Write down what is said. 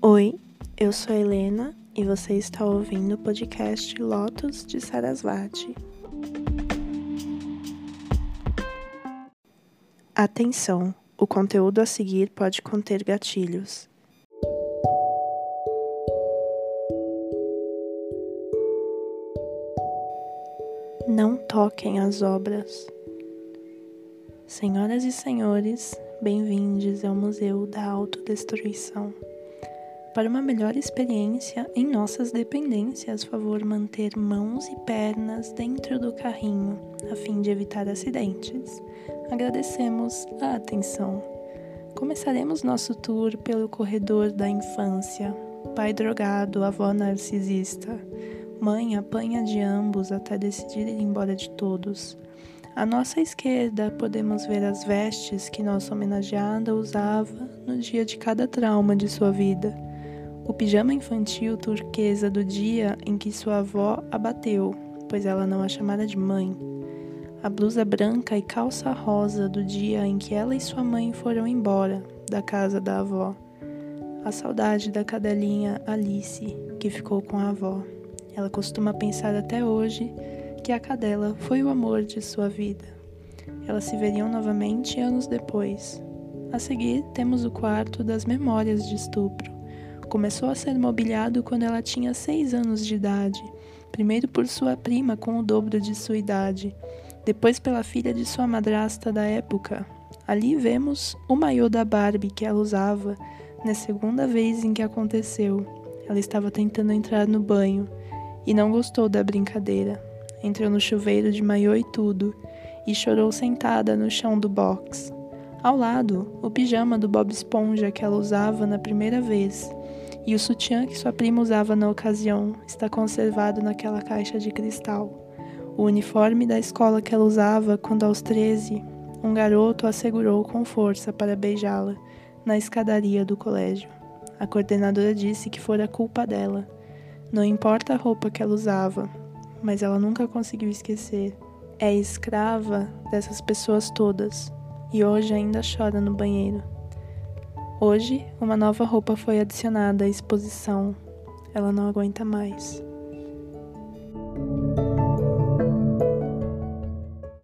Oi, eu sou Helena e você está ouvindo o podcast Lotus de Sarasvati. Atenção! O conteúdo a seguir pode conter gatilhos. Não toquem as obras. Senhoras e senhores, bem-vindos ao Museu da Autodestruição. Para uma melhor experiência em nossas dependências, favor manter mãos e pernas dentro do carrinho, a fim de evitar acidentes. Agradecemos a atenção. Começaremos nosso tour pelo corredor da infância. Pai drogado, avó narcisista. Mãe apanha de ambos até decidir ir embora de todos. À nossa esquerda, podemos ver as vestes que nossa homenageada usava no dia de cada trauma de sua vida o pijama infantil turquesa do dia em que sua avó a bateu, pois ela não a chamara de mãe. A blusa branca e calça rosa do dia em que ela e sua mãe foram embora da casa da avó. A saudade da cadelinha Alice, que ficou com a avó. Ela costuma pensar até hoje que a cadela foi o amor de sua vida. Elas se veriam novamente anos depois. A seguir, temos o quarto das memórias de estupro Começou a ser mobiliado quando ela tinha seis anos de idade, primeiro por sua prima com o dobro de sua idade, depois pela filha de sua madrasta da época. Ali vemos o maiô da Barbie que ela usava na segunda vez em que aconteceu. Ela estava tentando entrar no banho e não gostou da brincadeira. Entrou no chuveiro de maiô e tudo e chorou sentada no chão do box. Ao lado, o pijama do Bob Esponja que ela usava na primeira vez e o sutiã que sua prima usava na ocasião está conservado naquela caixa de cristal. O uniforme da escola que ela usava quando aos 13, um garoto a segurou com força para beijá-la na escadaria do colégio. A coordenadora disse que fora culpa dela. Não importa a roupa que ela usava, mas ela nunca conseguiu esquecer. É escrava dessas pessoas todas e hoje ainda chora no banheiro. Hoje, uma nova roupa foi adicionada à exposição. Ela não aguenta mais.